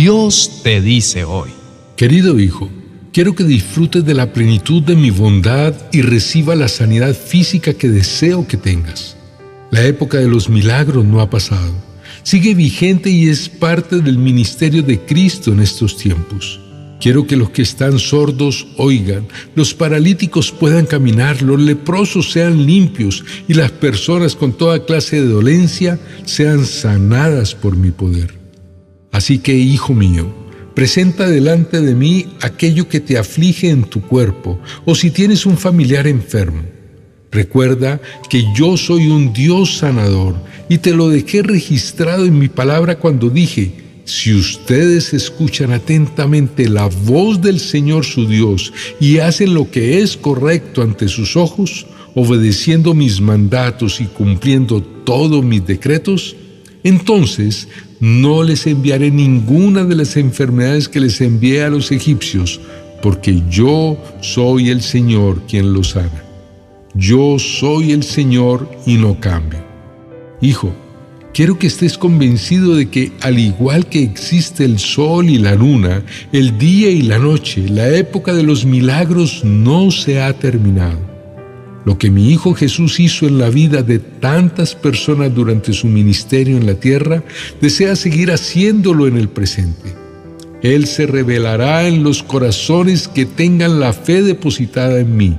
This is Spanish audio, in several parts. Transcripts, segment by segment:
Dios te dice hoy. Querido hijo, quiero que disfrutes de la plenitud de mi bondad y reciba la sanidad física que deseo que tengas. La época de los milagros no ha pasado. Sigue vigente y es parte del ministerio de Cristo en estos tiempos. Quiero que los que están sordos oigan, los paralíticos puedan caminar, los leprosos sean limpios y las personas con toda clase de dolencia sean sanadas por mi poder. Así que, hijo mío, presenta delante de mí aquello que te aflige en tu cuerpo o si tienes un familiar enfermo. Recuerda que yo soy un Dios sanador y te lo dejé registrado en mi palabra cuando dije, si ustedes escuchan atentamente la voz del Señor su Dios y hacen lo que es correcto ante sus ojos, obedeciendo mis mandatos y cumpliendo todos mis decretos, entonces no les enviaré ninguna de las enfermedades que les envié a los egipcios, porque yo soy el Señor quien los sana. Yo soy el Señor y no cambio. Hijo, Quiero que estés convencido de que al igual que existe el sol y la luna, el día y la noche, la época de los milagros no se ha terminado. Lo que mi Hijo Jesús hizo en la vida de tantas personas durante su ministerio en la tierra, desea seguir haciéndolo en el presente. Él se revelará en los corazones que tengan la fe depositada en mí.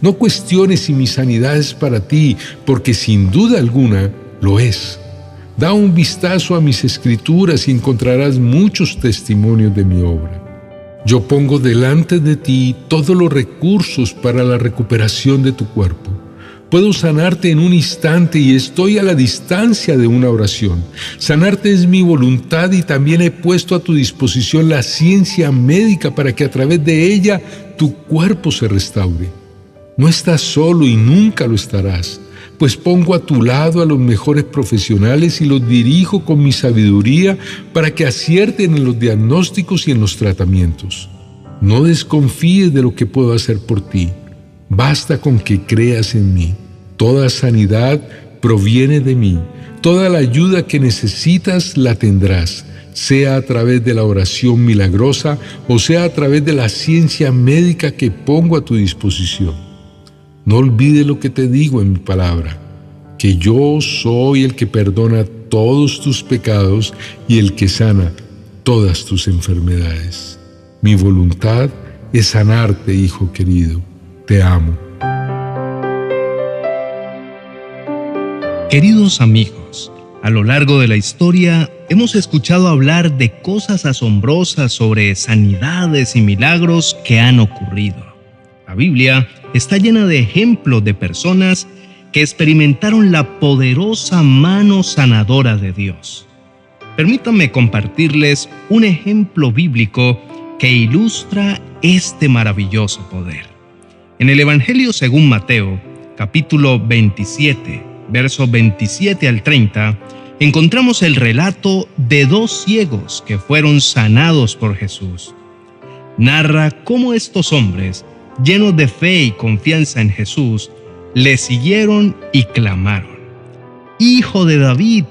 No cuestiones si mi sanidad es para ti, porque sin duda alguna lo es. Da un vistazo a mis escrituras y encontrarás muchos testimonios de mi obra. Yo pongo delante de ti todos los recursos para la recuperación de tu cuerpo. Puedo sanarte en un instante y estoy a la distancia de una oración. Sanarte es mi voluntad y también he puesto a tu disposición la ciencia médica para que a través de ella tu cuerpo se restaure. No estás solo y nunca lo estarás pues pongo a tu lado a los mejores profesionales y los dirijo con mi sabiduría para que acierten en los diagnósticos y en los tratamientos. No desconfíes de lo que puedo hacer por ti. Basta con que creas en mí. Toda sanidad proviene de mí. Toda la ayuda que necesitas la tendrás, sea a través de la oración milagrosa o sea a través de la ciencia médica que pongo a tu disposición. No olvides lo que te digo en mi palabra, que yo soy el que perdona todos tus pecados y el que sana todas tus enfermedades. Mi voluntad es sanarte, hijo querido. Te amo. Queridos amigos, a lo largo de la historia hemos escuchado hablar de cosas asombrosas sobre sanidades y milagros que han ocurrido. La Biblia está llena de ejemplos de personas que experimentaron la poderosa mano sanadora de Dios. Permítanme compartirles un ejemplo bíblico que ilustra este maravilloso poder. En el Evangelio según Mateo, capítulo 27, versos 27 al 30, encontramos el relato de dos ciegos que fueron sanados por Jesús. Narra cómo estos hombres llenos de fe y confianza en Jesús, le siguieron y clamaron, Hijo de David,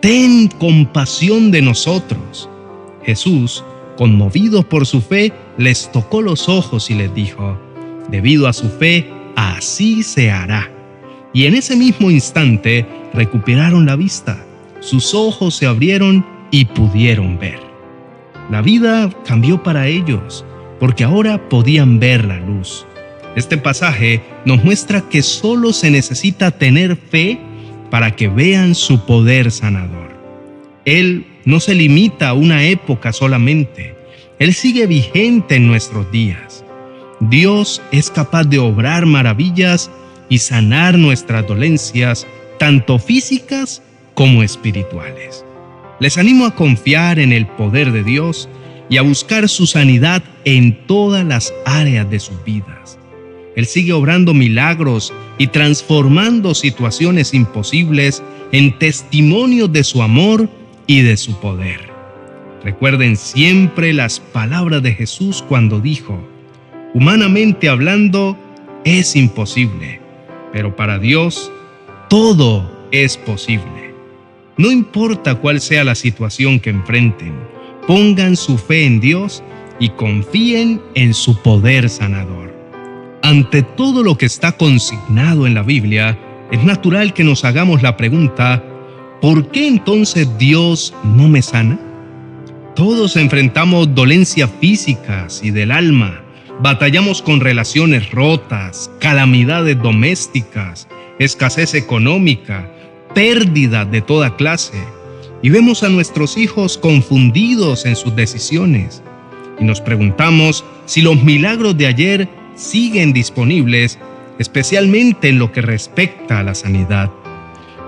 ten compasión de nosotros. Jesús, conmovido por su fe, les tocó los ojos y les dijo, debido a su fe, así se hará. Y en ese mismo instante recuperaron la vista, sus ojos se abrieron y pudieron ver. La vida cambió para ellos porque ahora podían ver la luz. Este pasaje nos muestra que solo se necesita tener fe para que vean su poder sanador. Él no se limita a una época solamente, Él sigue vigente en nuestros días. Dios es capaz de obrar maravillas y sanar nuestras dolencias, tanto físicas como espirituales. Les animo a confiar en el poder de Dios y a buscar su sanidad en todas las áreas de sus vidas. Él sigue obrando milagros y transformando situaciones imposibles en testimonios de su amor y de su poder. Recuerden siempre las palabras de Jesús cuando dijo, humanamente hablando, es imposible, pero para Dios todo es posible. No importa cuál sea la situación que enfrenten, pongan su fe en Dios y confíen en su poder sanador. Ante todo lo que está consignado en la Biblia, es natural que nos hagamos la pregunta, ¿por qué entonces Dios no me sana? Todos enfrentamos dolencias físicas y del alma, batallamos con relaciones rotas, calamidades domésticas, escasez económica, pérdida de toda clase, y vemos a nuestros hijos confundidos en sus decisiones. Y nos preguntamos si los milagros de ayer siguen disponibles, especialmente en lo que respecta a la sanidad.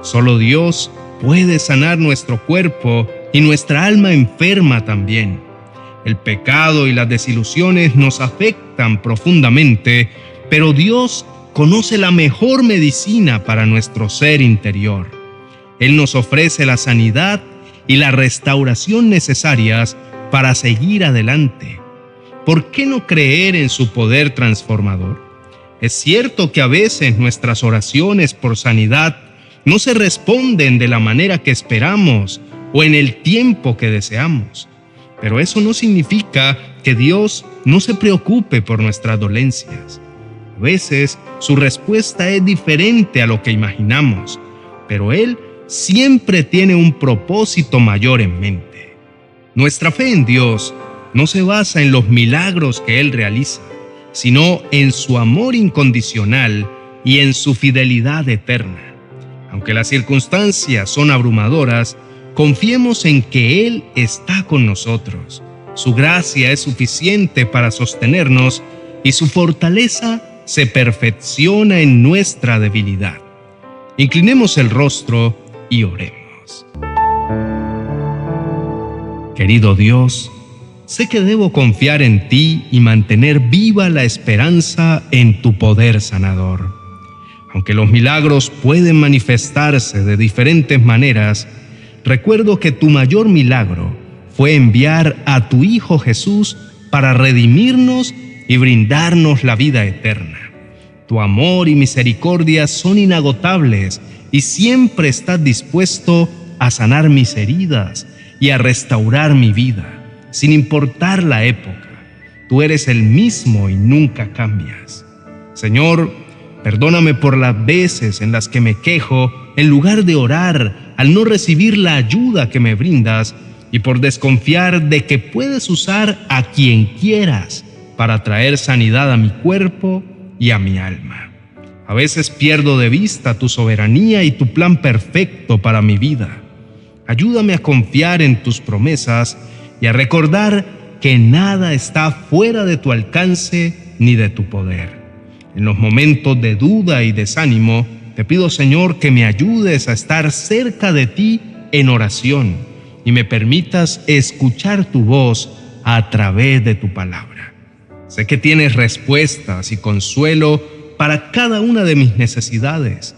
Solo Dios puede sanar nuestro cuerpo y nuestra alma enferma también. El pecado y las desilusiones nos afectan profundamente, pero Dios conoce la mejor medicina para nuestro ser interior. Él nos ofrece la sanidad y la restauración necesarias para seguir adelante. ¿Por qué no creer en su poder transformador? Es cierto que a veces nuestras oraciones por sanidad no se responden de la manera que esperamos o en el tiempo que deseamos, pero eso no significa que Dios no se preocupe por nuestras dolencias. A veces su respuesta es diferente a lo que imaginamos, pero Él siempre tiene un propósito mayor en mente. Nuestra fe en Dios no se basa en los milagros que Él realiza, sino en su amor incondicional y en su fidelidad eterna. Aunque las circunstancias son abrumadoras, confiemos en que Él está con nosotros. Su gracia es suficiente para sostenernos y su fortaleza se perfecciona en nuestra debilidad. Inclinemos el rostro y oremos. Querido Dios, sé que debo confiar en ti y mantener viva la esperanza en tu poder sanador. Aunque los milagros pueden manifestarse de diferentes maneras, recuerdo que tu mayor milagro fue enviar a tu Hijo Jesús para redimirnos y brindarnos la vida eterna. Tu amor y misericordia son inagotables y siempre estás dispuesto a sanar mis heridas y a restaurar mi vida, sin importar la época. Tú eres el mismo y nunca cambias. Señor, perdóname por las veces en las que me quejo en lugar de orar al no recibir la ayuda que me brindas y por desconfiar de que puedes usar a quien quieras para traer sanidad a mi cuerpo y a mi alma. A veces pierdo de vista tu soberanía y tu plan perfecto para mi vida. Ayúdame a confiar en tus promesas y a recordar que nada está fuera de tu alcance ni de tu poder. En los momentos de duda y desánimo, te pido Señor que me ayudes a estar cerca de ti en oración y me permitas escuchar tu voz a través de tu palabra. Sé que tienes respuestas y consuelo para cada una de mis necesidades.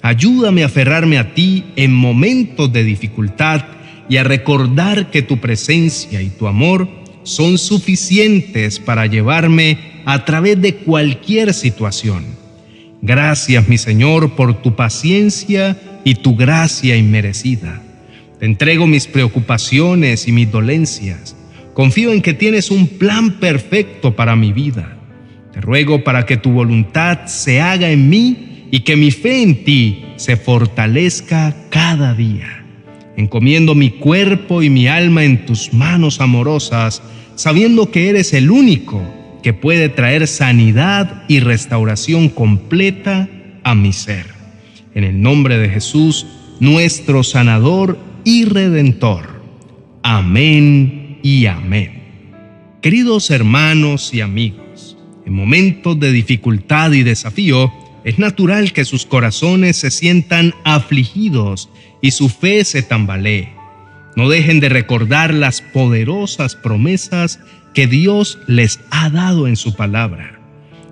Ayúdame a aferrarme a ti en momentos de dificultad y a recordar que tu presencia y tu amor son suficientes para llevarme a través de cualquier situación. Gracias, mi Señor, por tu paciencia y tu gracia inmerecida. Te entrego mis preocupaciones y mis dolencias Confío en que tienes un plan perfecto para mi vida. Te ruego para que tu voluntad se haga en mí y que mi fe en ti se fortalezca cada día. Encomiendo mi cuerpo y mi alma en tus manos amorosas, sabiendo que eres el único que puede traer sanidad y restauración completa a mi ser. En el nombre de Jesús, nuestro sanador y redentor. Amén y amén. Queridos hermanos y amigos, en momentos de dificultad y desafío, es natural que sus corazones se sientan afligidos y su fe se tambalee. No dejen de recordar las poderosas promesas que Dios les ha dado en su palabra.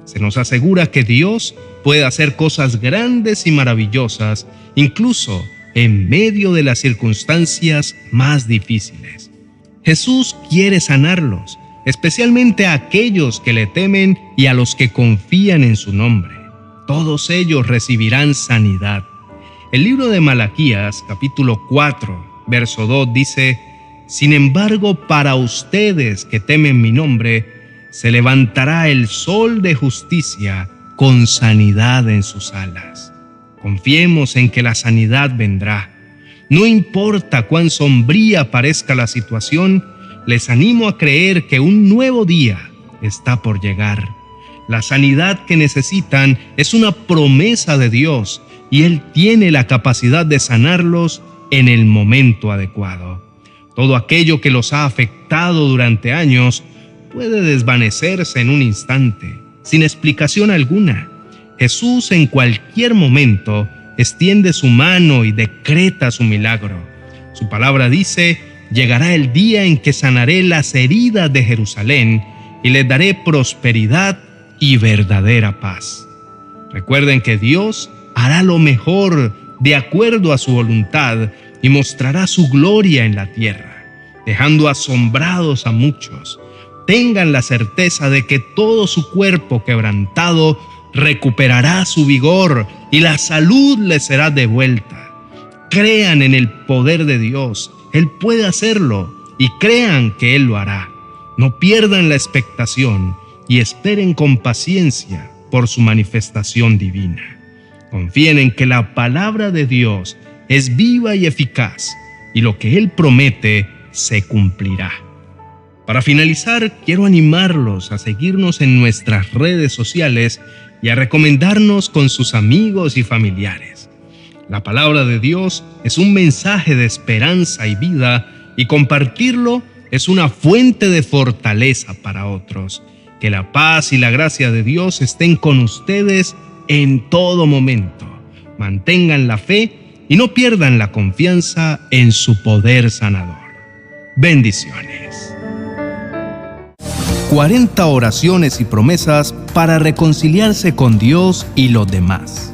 Se nos asegura que Dios puede hacer cosas grandes y maravillosas, incluso en medio de las circunstancias más difíciles. Jesús quiere sanarlos, especialmente a aquellos que le temen y a los que confían en su nombre. Todos ellos recibirán sanidad. El libro de Malaquías, capítulo 4, verso 2 dice, Sin embargo, para ustedes que temen mi nombre, se levantará el sol de justicia con sanidad en sus alas. Confiemos en que la sanidad vendrá. No importa cuán sombría parezca la situación, les animo a creer que un nuevo día está por llegar. La sanidad que necesitan es una promesa de Dios y Él tiene la capacidad de sanarlos en el momento adecuado. Todo aquello que los ha afectado durante años puede desvanecerse en un instante, sin explicación alguna. Jesús en cualquier momento extiende su mano y decreta su milagro. Su palabra dice, llegará el día en que sanaré las heridas de Jerusalén y les daré prosperidad y verdadera paz. Recuerden que Dios hará lo mejor de acuerdo a su voluntad y mostrará su gloria en la tierra, dejando asombrados a muchos. Tengan la certeza de que todo su cuerpo quebrantado recuperará su vigor y la salud les será devuelta. Crean en el poder de Dios, Él puede hacerlo y crean que Él lo hará. No pierdan la expectación y esperen con paciencia por su manifestación divina. Confíen en que la palabra de Dios es viva y eficaz, y lo que Él promete se cumplirá. Para finalizar, quiero animarlos a seguirnos en nuestras redes sociales y a recomendarnos con sus amigos y familiares. La palabra de Dios es un mensaje de esperanza y vida y compartirlo es una fuente de fortaleza para otros. Que la paz y la gracia de Dios estén con ustedes en todo momento. Mantengan la fe y no pierdan la confianza en su poder sanador. Bendiciones. 40 oraciones y promesas para reconciliarse con Dios y los demás.